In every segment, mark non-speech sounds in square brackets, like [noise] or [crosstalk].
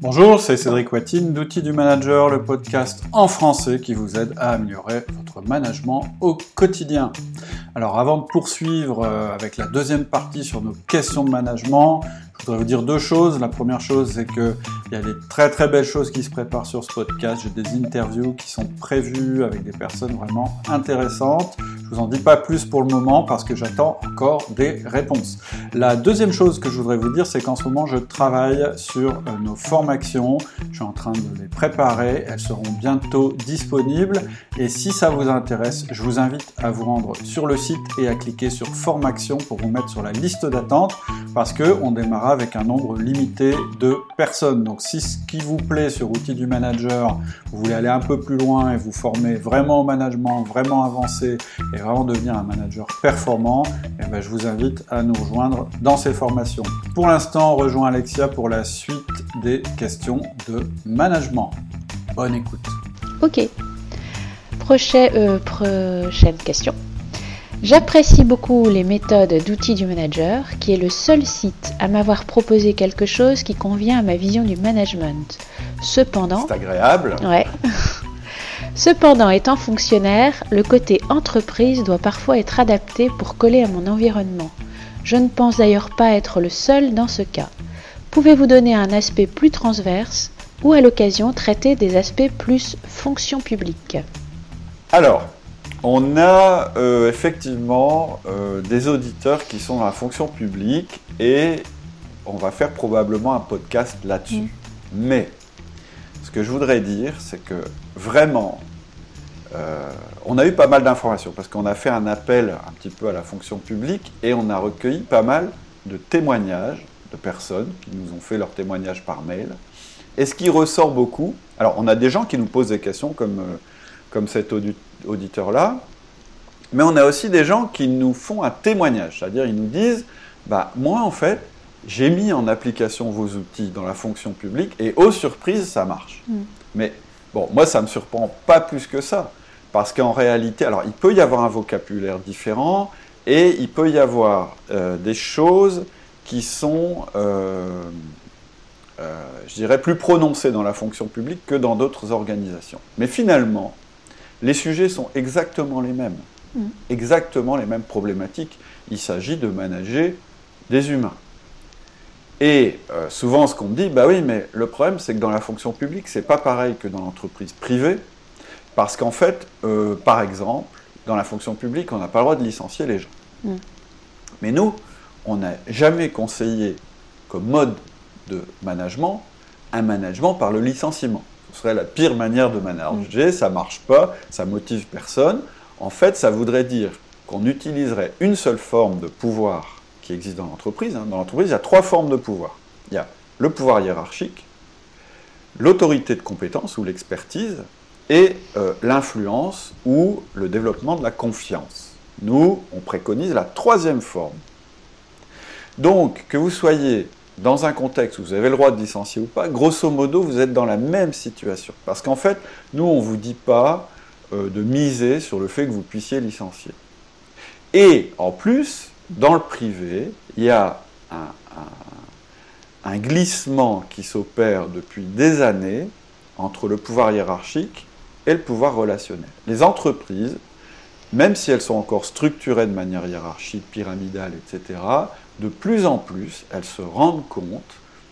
Bonjour, c'est Cédric Watine d'Outils du Manager, le podcast en français qui vous aide à améliorer votre management au quotidien. Alors avant de poursuivre euh, avec la deuxième partie sur nos questions de management, je voudrais vous dire deux choses. La première chose, c'est qu'il y a des très très belles choses qui se préparent sur ce podcast. J'ai des interviews qui sont prévues avec des personnes vraiment intéressantes. Je vous en dis pas plus pour le moment parce que j'attends encore des réponses. La deuxième chose que je voudrais vous dire, c'est qu'en ce moment, je travaille sur euh, nos formations. Je suis en train de les préparer. Elles seront bientôt disponibles. Et si ça vous intéresse, je vous invite à vous rendre sur le site et à cliquer sur Formation pour vous mettre sur la liste d'attente parce que on démarra avec un nombre limité de personnes. Donc si ce qui vous plaît sur Outils du Manager, vous voulez aller un peu plus loin et vous former vraiment au management, vraiment avancer et vraiment devenir un manager performant, eh ben, je vous invite à nous rejoindre dans ces formations. Pour l'instant, on rejoint Alexia pour la suite des questions de management. Bonne écoute. Ok. Euh, prochaine question. J'apprécie beaucoup les méthodes d'outils du manager, qui est le seul site à m'avoir proposé quelque chose qui convient à ma vision du management. Cependant, C'est agréable. ouais. [laughs] Cependant, étant fonctionnaire, le côté entreprise doit parfois être adapté pour coller à mon environnement. Je ne pense d'ailleurs pas être le seul dans ce cas. Pouvez-vous donner un aspect plus transverse ou à l'occasion traiter des aspects plus fonction publique? Alors, on a euh, effectivement euh, des auditeurs qui sont dans la fonction publique et on va faire probablement un podcast là-dessus. Mm. Mais ce que je voudrais dire, c'est que vraiment, euh, on a eu pas mal d'informations parce qu'on a fait un appel un petit peu à la fonction publique et on a recueilli pas mal de témoignages de personnes qui nous ont fait leurs témoignages par mail. Et ce qui ressort beaucoup, alors on a des gens qui nous posent des questions comme, comme cet audi- auditeur-là, mais on a aussi des gens qui nous font un témoignage, c'est-à-dire ils nous disent, bah moi en fait, j'ai mis en application vos outils dans la fonction publique et aux surprises ça marche. Mm. Mais bon, moi ça me surprend pas plus que ça, parce qu'en réalité, alors il peut y avoir un vocabulaire différent et il peut y avoir euh, des choses qui sont, euh, euh, je dirais, plus prononcées dans la fonction publique que dans d'autres organisations. Mais finalement, les sujets sont exactement les mêmes, Mm. exactement les mêmes problématiques. Il s'agit de manager des humains. Et euh, souvent, ce qu'on me dit, bah oui, mais le problème, c'est que dans la fonction publique, c'est pas pareil que dans l'entreprise privée, parce qu'en fait, euh, par exemple, dans la fonction publique, on n'a pas le droit de licencier les gens. Mm. Mais nous, on n'a jamais conseillé comme mode de management un management par le licenciement. Ce serait la pire manière de manager, ça marche pas, ça motive personne. En fait, ça voudrait dire qu'on utiliserait une seule forme de pouvoir qui existe dans l'entreprise. hein. Dans l'entreprise, il y a trois formes de pouvoir. Il y a le pouvoir hiérarchique, l'autorité de compétence ou l'expertise, et euh, l'influence ou le développement de la confiance. Nous, on préconise la troisième forme. Donc, que vous soyez dans un contexte où vous avez le droit de licencier ou pas, grosso modo, vous êtes dans la même situation. Parce qu'en fait, nous, on ne vous dit pas euh, de miser sur le fait que vous puissiez licencier. Et en plus, dans le privé, il y a un, glissement qui s'opère depuis des années entre le pouvoir hiérarchique et le pouvoir relationnel. Les entreprises, même si elles sont encore structurées de manière hiérarchique, pyramidale, etc., de plus en plus, elles se rendent compte,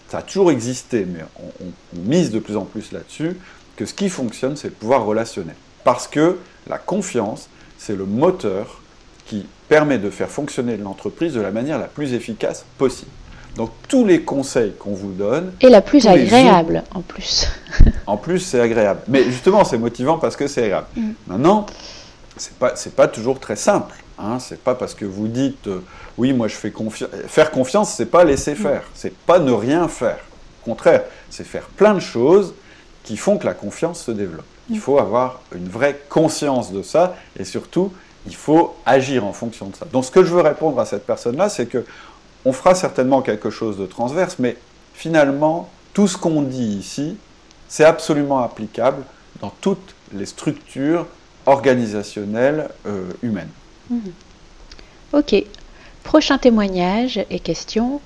ça a toujours existé, mais on, on- on mise de plus en plus là-dessus, que ce qui fonctionne, c'est le pouvoir relationnel. Parce que la confiance, c'est le moteur qui permet de faire fonctionner l'entreprise de la manière la plus efficace possible. Donc tous les conseils qu'on vous donne, Et la plus agréable en plus. en plus, c'est agréable. Mais justement, c'est motivant parce que c'est agréable. Mm. Maintenant, c'est pas c'est pas toujours très simple. Hein. C'est pas parce que vous dites euh, oui, moi je fais confiance. Faire confiance, c'est pas laisser faire. C'est pas ne rien faire. Au contraire, c'est faire plein de choses qui font que la confiance se développe. Il faut avoir une vraie conscience de ça et surtout, il faut agir en fonction de ça. Donc, ce que je veux répondre à cette personne-là, c'est que on fera certainement quelque chose de transverse, mais finalement, tout ce qu'on dit ici, c'est absolument applicable dans toutes les structures organisationnelles euh, humaines. Ok. Prochain témoignage et question.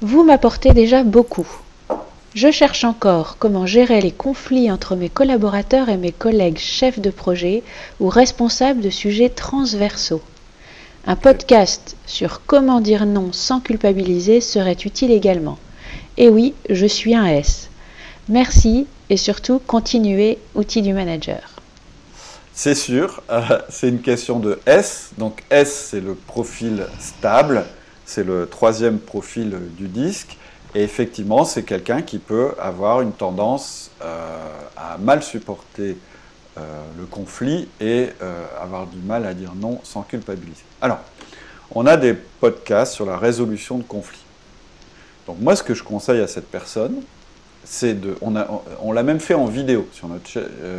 Vous m'apportez déjà beaucoup. Je cherche encore comment gérer les conflits entre mes collaborateurs et mes collègues chefs de projet ou responsables de sujets transversaux. Un podcast sur comment dire non sans culpabiliser serait utile également. Et oui, je suis un S. Merci et surtout continuez, outil du manager. C'est sûr, euh, c'est une question de S. Donc S, c'est le profil stable, c'est le troisième profil du disque. Et effectivement, c'est quelqu'un qui peut avoir une tendance euh, à mal supporter euh, le conflit et avoir du mal à dire non sans culpabiliser. Alors, on a des podcasts sur la résolution de conflits. Donc moi, ce que je conseille à cette personne, c'est de... On, on l'a même fait en vidéo sur notre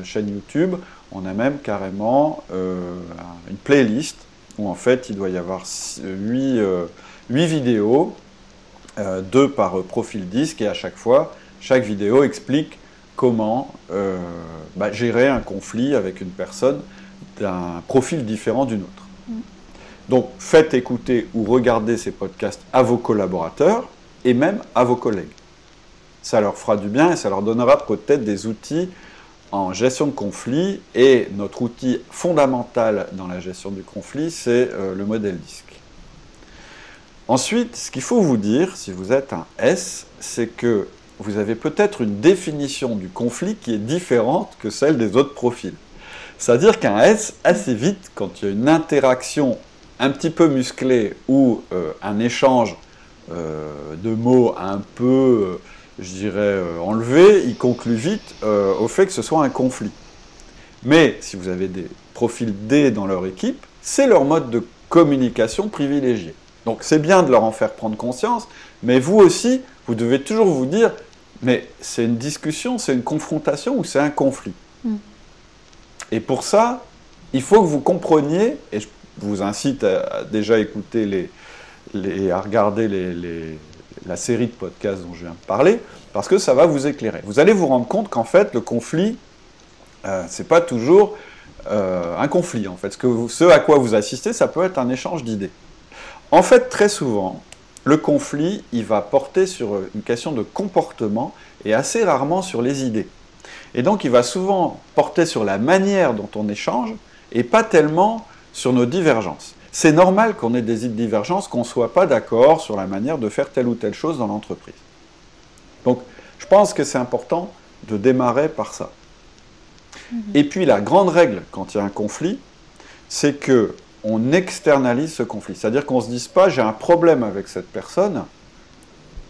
chaîne YouTube. On a même carrément une playlist où en fait, il doit y avoir 8, 8 vidéos euh, deux par profil disque, et à chaque fois, chaque vidéo explique comment euh, bah, gérer un conflit avec une personne d'un profil différent d'une autre. Mm. Donc faites écouter ou regarder ces podcasts à vos collaborateurs et même à vos collègues. Ça leur fera du bien et ça leur donnera peut-être des outils en gestion de conflit. Et notre outil fondamental dans la gestion du conflit, c'est euh, le modèle disque. Ensuite, ce qu'il faut vous dire, si vous êtes un S, c'est que vous avez peut-être une définition du conflit qui est différente que celle des autres profils. C'est-à-dire qu'un S, assez vite, quand il y a une interaction un petit peu musclée ou euh, un échange euh, de mots un peu, je dirais, enlevé, il conclut vite au fait que ce soit un conflit. Mais si vous avez des profils D dans leur équipe, c'est leur mode de communication privilégié. Donc c'est bien de leur en faire prendre conscience, mais vous aussi, vous devez toujours vous dire, mais c'est une discussion, c'est une confrontation ou c'est un conflit. Mm. Et pour ça, il faut que vous compreniez, et je vous incite à, déjà écouter les, les, à regarder les, la série de podcasts dont je viens de parler, parce que ça va vous éclairer. Vous allez vous rendre compte qu'en fait, le conflit, euh, c'est pas toujours euh, un conflit. En fait, ce, ce à quoi vous assistez, ça peut être un échange d'idées. En fait, très souvent, le conflit, il va porter sur une question de comportement et assez rarement sur les idées. Et donc, il va souvent porter sur la manière dont on échange et pas tellement sur nos divergences. C'est normal qu'on ait des divergences, qu'on ne soit pas d'accord sur la manière de faire telle ou telle chose dans l'entreprise. Donc, je pense que c'est important de démarrer par ça. Mhm. Et puis, la grande règle quand il y a un conflit, c'est que on externalise ce conflit. C'est-à-dire qu'on ne se dise pas j'ai un problème avec cette personne,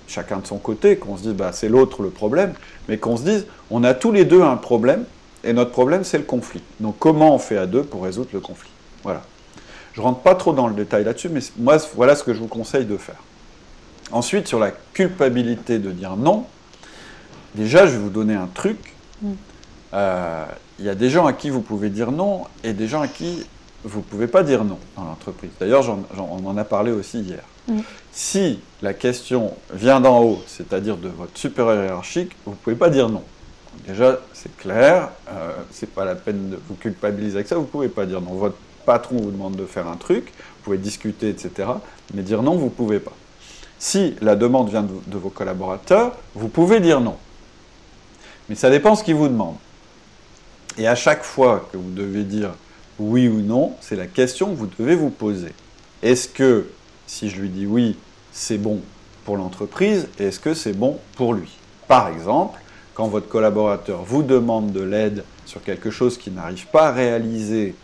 chacun de son côté, qu'on se dise bah, c'est l'autre le problème, mais qu'on se dise on a tous les deux un problème, et notre problème c'est le conflit. Donc comment on fait à deux pour résoudre le conflit? Voilà. Je ne rentre pas trop dans le détail là-dessus, mais moi voilà ce que je vous conseille de faire. Ensuite, sur la culpabilité de dire non, déjà je vais vous donner un truc. Mm. Euh, il y a des gens à qui vous pouvez dire non et des gens à qui vous ne pouvez pas dire non dans l'entreprise. D'ailleurs, on en a parlé aussi hier. Mm. Si la question vient d'en haut, c'est-à-dire de votre supérieur hiérarchique, vous ne pouvez pas dire non. Déjà, c'est clair, euh, c'est pas la peine de vous culpabiliser avec ça, vous ne pouvez pas dire non. Votre patron vous demande de faire un truc, vous pouvez discuter, etc. Mais dire non, vous ne pouvez pas. Si la demande vient de, vos collaborateurs, vous pouvez dire non. Mais ça dépend ce qu'ils vous demandent. Et à chaque fois que vous devez dire oui ou non, c'est la question que vous devez vous poser. Est-ce que, si je lui dis oui, c'est bon pour l'entreprise, et est-ce que c'est bon pour lui? Par exemple, quand votre collaborateur vous demande de l'aide sur quelque chose qu'il n'arrive pas à réaliser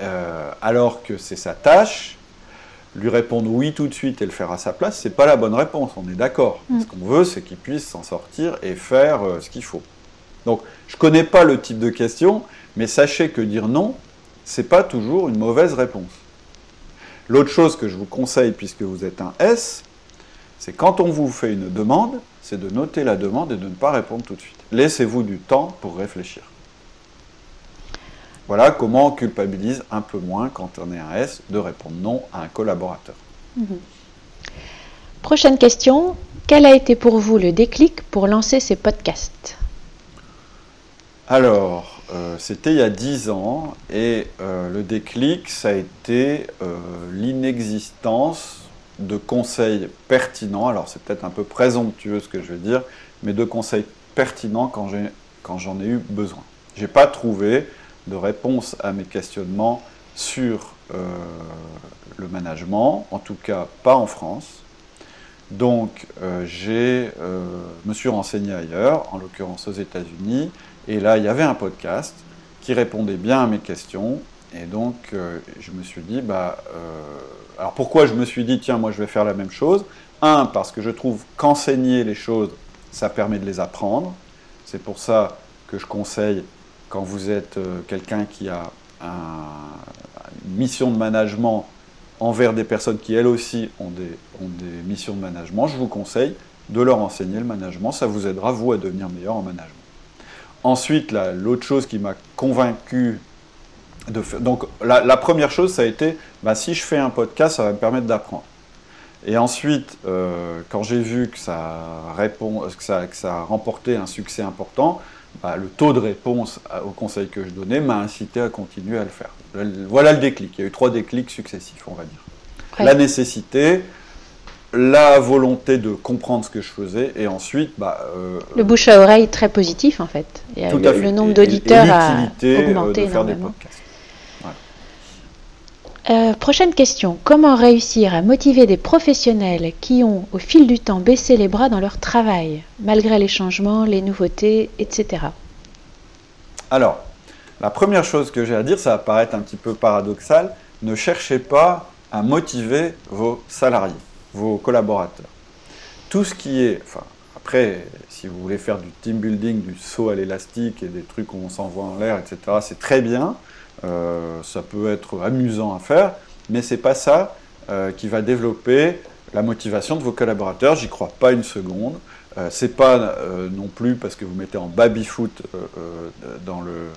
euh, alors que c'est sa tâche, lui répondre oui tout de suite et le faire à sa place, c'est pas la bonne réponse, on est d'accord. Mm. Ce qu'on veut, c'est qu'il puisse s'en sortir et faire euh, ce qu'il faut. Donc, je ne connais pas le type de question, mais sachez que dire non, c'est pas toujours une mauvaise réponse. L'autre chose que je vous conseille, puisque vous êtes un S, c'est quand on vous fait une demande, c'est de noter la demande et de ne pas répondre tout de suite. Laissez-vous du temps pour réfléchir. Voilà comment on culpabilise un peu moins quand on est un S de répondre non à un collaborateur. Mhm. Prochaine question. Quel a été pour vous le déclic pour lancer ces podcasts Alors, euh, c'était il y a dix ans et euh, le déclic, ça a été euh, l'inexistence de conseils pertinents. Alors c'est peut-être un peu présomptueux ce que je vais dire, mais de conseils pertinents quand, quand j'en ai eu besoin. Je n'ai pas trouvé de réponse à mes questionnements sur euh, le management, en tout cas pas en France. Donc euh, j'ai, euh, me suis renseigné ailleurs, en l'occurrence aux États-Unis, et là il y avait un podcast qui répondait bien à mes questions, et donc je me suis dit, bah, alors pourquoi je me suis dit, tiens, moi je vais faire la même chose? Un, parce que je trouve qu'enseigner les choses, ça permet de les apprendre. C'est pour ça que je conseille, quand vous êtes quelqu'un qui a une mission de management envers des personnes qui elles aussi ont des, ont des missions de management, je vous conseille de leur enseigner le management. Ça vous aidera, vous, à devenir meilleur en management. Ensuite, l'autre chose qui m'a convaincu de faire. Donc, la, première chose, ça a été bah, si je fais un podcast, ça va me permettre d'apprendre. Et ensuite, euh, quand j'ai vu que ça, répond, que, ça, que ça a remporté un succès important, bah, le taux de réponse au conseil que je donnais m'a incité à continuer à le faire. Voilà le déclic. Il y a eu trois déclics successifs, on va dire. La nécessité, la volonté de comprendre ce que je faisais, et ensuite... Bah, euh, le bouche à oreille très positif, en fait. le, nombre d'auditeurs a euh, augmenté de faire des podcasts. Euh, prochaine question. Comment réussir à motiver des professionnels qui ont, au fil du temps, baissé les bras dans leur travail, malgré les changements, les nouveautés, etc. Alors, la première chose que j'ai à dire, ça va paraître un petit peu paradoxal, ne cherchez pas à motiver vos salariés, vos collaborateurs. Tout ce qui est, enfin, après, si vous voulez faire du team building, du saut à l'élastique et des trucs où on s'envoie en l'air, etc., c'est très bien. Euh, ça peut être amusant à faire, mais c'est pas ça euh, qui va développer la motivation de vos collaborateurs. J'y crois pas une seconde. Euh, c'est pas non plus parce que vous mettez en baby-foot dans, le,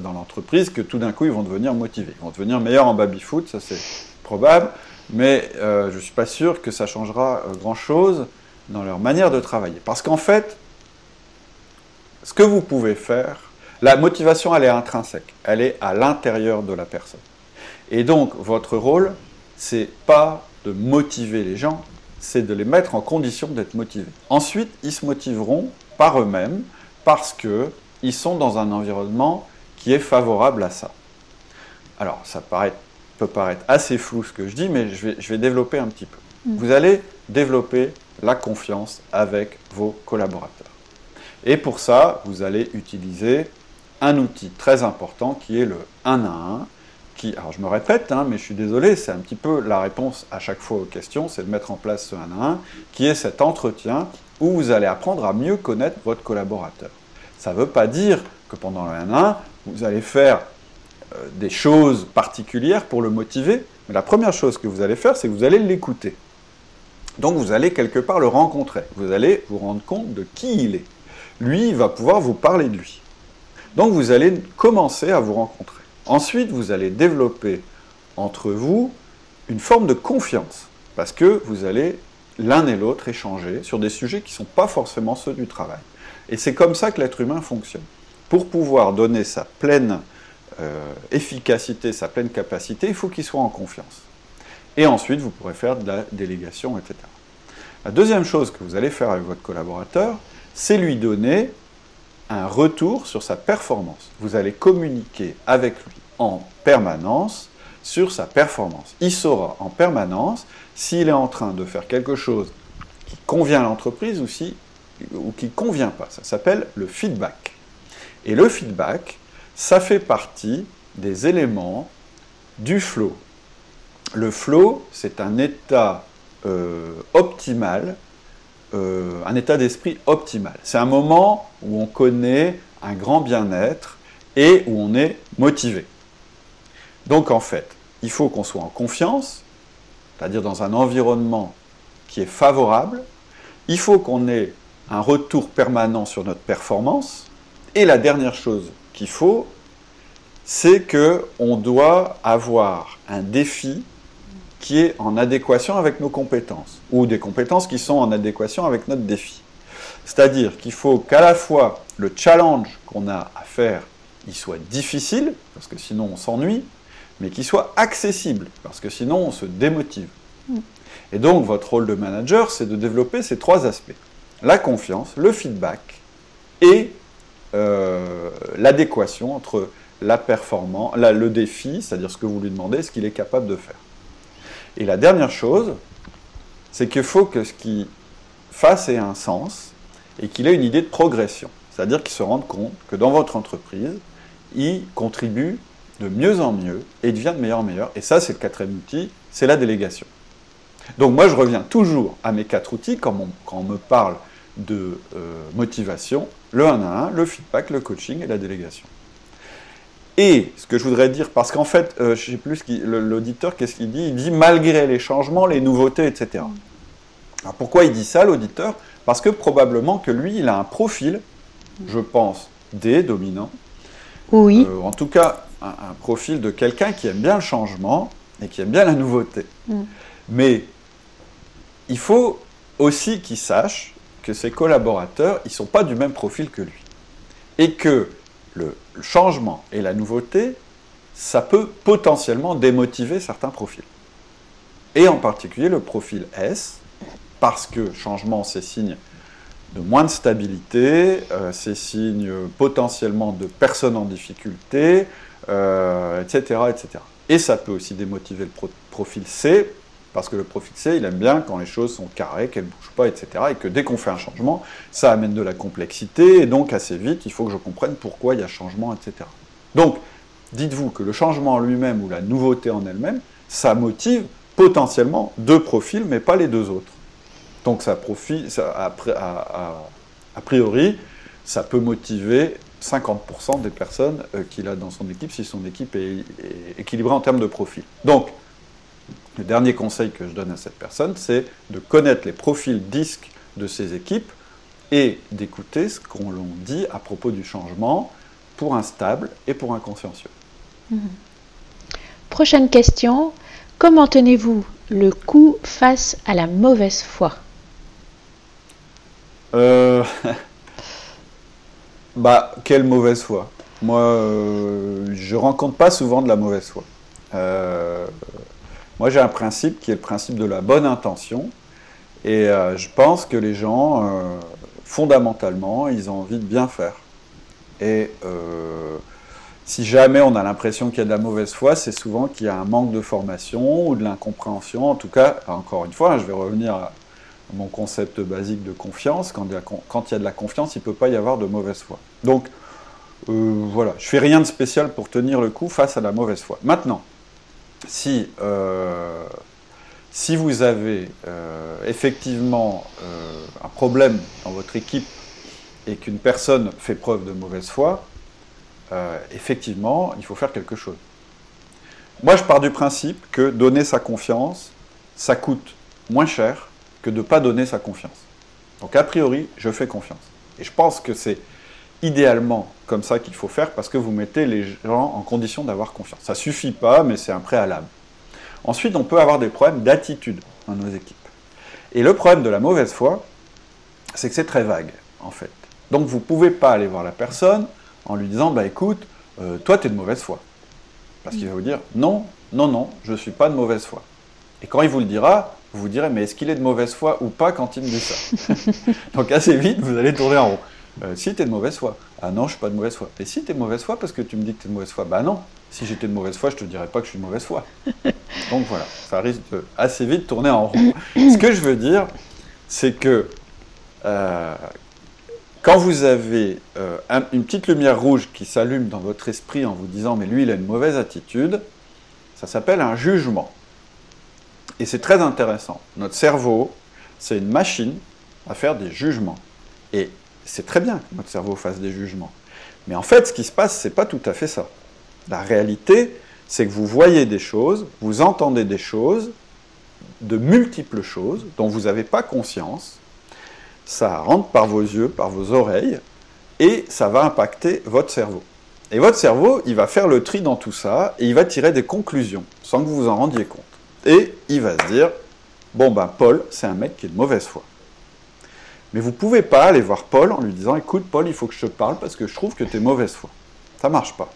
dans l'entreprise que tout d'un coup ils vont devenir motivés. Ils vont devenir meilleurs en baby-foot, ça c'est probable, mais je suis pas sûr que ça changera grand-chose dans leur manière de travailler. Parce qu'en fait, ce que vous pouvez faire, la motivation, elle est intrinsèque, elle est à l'intérieur de la personne. Et donc, votre rôle, c'est pas de motiver les gens, c'est de les mettre en condition d'être motivés. Ensuite, ils se motiveront par eux-mêmes parce qu'ils sont dans un environnement qui est favorable à ça. Alors, ça peut paraître assez flou ce que je dis, mais je vais, je vais développer un petit peu. Mm. Vous allez développer la confiance avec vos collaborateurs. Et pour ça, vous allez utiliser un outil très important qui est le 1 à 1, qui, alors je me répète, hein, mais je suis désolé, c'est un petit peu la réponse à chaque fois aux questions, c'est de mettre en place ce 1 à 1, qui est cet entretien où vous allez apprendre à mieux connaître votre collaborateur. Ça ne veut pas dire que pendant le 1 à 1, vous allez faire euh, des choses particulières pour le motiver, mais la première chose que vous allez faire, c'est que vous allez l'écouter. Donc vous allez quelque part le rencontrer, vous allez vous rendre compte de qui il est. Lui, il va pouvoir vous parler de lui. Donc vous allez commencer à vous rencontrer. Ensuite, vous allez développer entre vous une forme de confiance, parce que vous allez l'un et l'autre échanger sur des sujets qui ne sont pas forcément ceux du travail. Et c'est comme ça que l'être humain fonctionne. Pour pouvoir donner sa pleine euh, efficacité, sa pleine capacité, il faut qu'il soit en confiance. Et ensuite, vous pourrez faire de la délégation, etc. La deuxième chose que vous allez faire avec votre collaborateur, c'est lui donner un retour sur sa performance. Vous allez communiquer avec lui en permanence sur sa performance. Il saura en permanence s'il est en train de faire quelque chose qui convient à l'entreprise ou, si, ou qui ne convient pas. Ça s'appelle le feedback. Et le feedback, ça fait partie des éléments du flow. Le flow, c'est un état euh, optimal euh, un état d'esprit optimal. C'est un moment où on connaît un grand bien-être et où on est motivé. Donc en fait, il faut qu'on soit en confiance, c'est-à-dire dans un environnement qui est favorable. Il faut qu'on ait un retour permanent sur notre performance. Et la dernière chose qu'il faut, c'est qu'on doit avoir un défi qui est en adéquation avec nos compétences, ou des compétences qui sont en adéquation avec notre défi. C'est-à-dire qu'il faut qu'à la fois le challenge qu'on a à faire, il soit difficile, parce que sinon on s'ennuie, mais qu'il soit accessible, parce que sinon on se démotive. Et donc, votre rôle de manager, c'est de développer ces trois aspects. La confiance, le feedback et euh, l'adéquation entre la performance, le défi, c'est-à-dire ce que vous lui demandez, ce qu'il est capable de faire. Et la dernière chose, c'est qu'il faut que ce qu'il fasse ait un sens et qu'il ait une idée de progression. C'est-à-dire qu'il se rende compte que dans votre entreprise, il contribue de mieux en mieux et devient de meilleur en meilleur. Et ça, c'est le quatrième outil, c'est la délégation. Donc moi, je reviens toujours à mes quatre outils quand on, me parle de euh, motivation, le 1 à 1, le feedback, le coaching et la délégation. Et ce que je voudrais dire, parce qu'en fait, euh, je ne sais plus l'auditeur, qu'est-ce qu'il dit? Il dit malgré les changements, les nouveautés, etc. Alors pourquoi il dit ça, l'auditeur? Parce que probablement que lui, il a un profil, je pense, D, dominant. Oui. Euh, en tout cas, un, profil de quelqu'un qui aime bien le changement et qui aime bien la nouveauté. Mm. Mais il faut aussi qu'il sache que ses collaborateurs, ils ne sont pas du même profil que lui. Et que le changement et la nouveauté, ça peut potentiellement démotiver certains profils. Et en particulier le profil S, parce que changement, c'est signe de moins de stabilité, euh, c'est signe potentiellement de personnes en difficulté, etc., euh, etc. Et ça peut aussi démotiver le profil C, parce que le profil C, il aime bien quand les choses sont carrées, qu'elles ne bougent pas, etc. Et que dès qu'on fait un changement, ça amène de la complexité, et donc assez vite, il faut que je comprenne pourquoi il y a changement, etc. Donc, dites-vous que le changement en lui-même ou la nouveauté en elle-même, ça motive potentiellement deux profils, mais pas les deux autres. Donc, ça profite, a, priori, ça peut motiver 50% des personnes euh, qu'il a dans son équipe si son équipe est, est équilibrée en termes de profil. Donc, le dernier conseil que je donne à cette personne, c'est de connaître les profils disques de ses équipes et d'écouter ce qu'on l'on dit à propos du changement pour un stable et pour un consciencieux. Mhm. Prochaine question. Comment tenez-vous le coup face à la mauvaise foi? Euh... [laughs] Bah, quelle mauvaise foi? Moi, euh, je rencontre pas souvent de la mauvaise foi. Euh, moi, j'ai un principe qui est le principe de la bonne intention. Et euh, je pense que les gens, euh, fondamentalement, ils ont envie de bien faire. Et euh, si jamais on a l'impression qu'il y a de la mauvaise foi, c'est souvent qu'il y a un manque de formation ou de l'incompréhension. En tout cas, encore une fois, je vais revenir à mon concept basique de confiance. Quand il y a, quand il y a de la confiance, il ne peut pas y avoir de mauvaise foi. Donc, voilà, je fais rien de spécial pour tenir le coup face à la mauvaise foi. Maintenant, si, euh, si vous avez euh, effectivement euh, un problème dans votre équipe et qu'une personne fait preuve de mauvaise foi, effectivement, il faut faire quelque chose. Moi, je pars du principe que donner sa confiance, ça coûte moins cher que de ne pas donner sa confiance. Donc, a priori, je fais confiance. Et je pense que c'est idéalement comme ça qu'il faut faire parce que vous mettez les gens en condition d'avoir confiance. Ça suffit pas, mais c'est un préalable. Ensuite, on peut avoir des problèmes d'attitude dans nos équipes. Et le problème de la mauvaise foi, c'est que c'est très vague, en fait. Donc vous ne pouvez pas aller voir la personne en lui disant, bah écoute, euh, toi tu es de mauvaise foi. Parce qu'il va vous dire, non, non, non, je ne suis pas de mauvaise foi. Et quand il vous le dira, vous vous direz, mais est-ce qu'il est de mauvaise foi ou pas quand il me dit ça? [laughs] Donc assez vite, vous allez tourner en rond. Euh, si tu es de mauvaise foi. Ah non, je suis pas de mauvaise foi. Et si tu es de mauvaise foi parce que tu me dis que tu es de mauvaise foi, bah non. Si j'étais de mauvaise foi, je te dirais pas que je suis de mauvaise foi. [laughs] Donc voilà, ça risque de assez vite tourner en rond. Ce que je veux dire, c'est que euh, quand vous avez euh, une petite lumière rouge qui s'allume dans votre esprit en vous disant mais lui il a une mauvaise attitude, ça s'appelle un jugement. Et c'est très intéressant. Notre cerveau, c'est une machine à faire des jugements. Et c'est très bien que notre cerveau fasse des jugements. Mais en fait, ce qui se passe, ce n'est pas tout à fait ça. La réalité, c'est que vous voyez des choses, vous entendez des choses, de multiples choses dont vous n'avez pas conscience. Ça rentre par vos yeux, par vos oreilles, et ça va impacter votre cerveau. Et votre cerveau, il va faire le tri dans tout ça, et il va tirer des conclusions, sans que vous vous en rendiez compte. Et il va se dire, bon ben Paul, c'est un mec qui est de mauvaise foi. Mais vous ne pouvez pas aller voir Paul en lui disant Écoute, Paul, il faut que je te parle parce que je trouve que tu es mauvaise foi. Ça ne marche pas.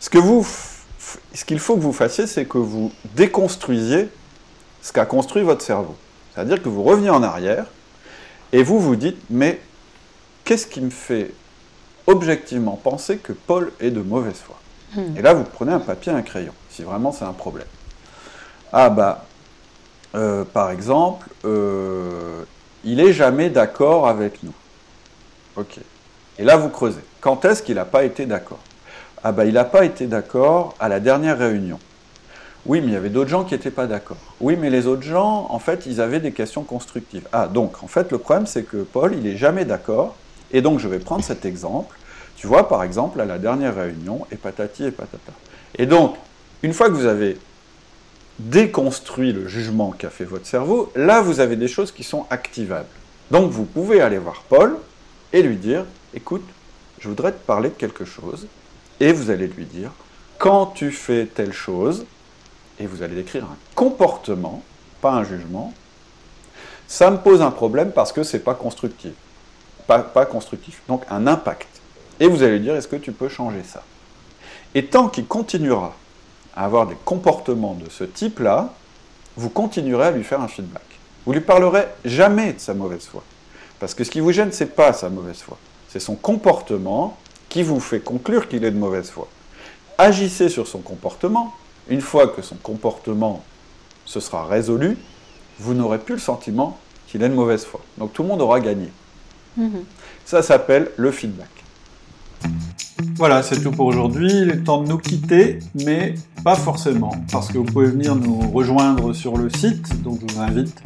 Ce qu'il faut que vous fassiez, c'est que vous déconstruisiez ce qu'a construit votre cerveau. C'est-à-dire que vous revenez en arrière et vous vous dites, mais qu'est-ce qui me fait objectivement penser que Paul est de mauvaise foi? Hmm. Et là, vous prenez un papier et un crayon, si vraiment c'est un problème. Ah bah, euh, par exemple, euh, il est jamais d'accord avec nous. Ok. Et là, vous creusez. Quand est-ce qu'il n'a pas été d'accord? Ah bah, il n'a pas été d'accord à la dernière réunion. Oui, mais il y avait d'autres gens qui n'étaient pas d'accord. Oui, mais les autres gens, en fait, ils avaient des questions constructives. Ah, donc, en fait, le problème, c'est que Paul, il n'est jamais d'accord. Et donc, je vais prendre cet exemple. Tu vois, par exemple, à la dernière réunion, et patati et patata. Et donc, une fois que vous avez déconstruit le jugement qu'a fait votre cerveau, là, vous avez des choses qui sont activables. Donc, vous pouvez aller voir Paul et lui dire, écoute, je voudrais te parler de quelque chose. Et vous allez lui dire, quand tu fais telle chose, et vous allez décrire un comportement, pas un jugement, ça me pose un problème parce que c'est pas constructif. Pas, pas constructif. Donc un impact. Et vous allez dire, est-ce que tu peux changer ça? Et tant qu'il continuera à avoir des comportements de ce type-là, vous continuerez à lui faire un feedback. Vous lui parlerez jamais de sa mauvaise foi. Parce que ce qui vous gêne, c'est pas sa mauvaise foi. C'est son comportement qui vous fait conclure qu'il est de mauvaise foi. Agissez sur son comportement, une fois que son comportement se sera résolu, vous n'aurez plus le sentiment qu'il a une mauvaise foi. Donc tout le monde aura gagné. Mhm. Ça s'appelle le feedback. Voilà, c'est tout pour aujourd'hui. Il est temps de nous quitter, mais pas forcément, parce que vous pouvez venir nous rejoindre sur le site, donc je vous invite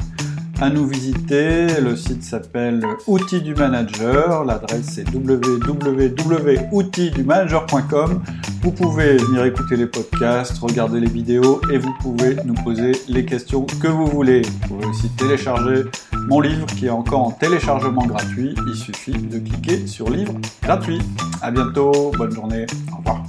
à nous visiter. Le site s'appelle Outils du Manager. L'adresse est www.outildumanager.com. Vous pouvez venir écouter les podcasts, regarder les vidéos et vous pouvez nous poser les questions que vous voulez. Vous pouvez aussi télécharger mon livre qui est encore en téléchargement gratuit. Il suffit de cliquer sur livre gratuit. À bientôt, bonne journée, au revoir.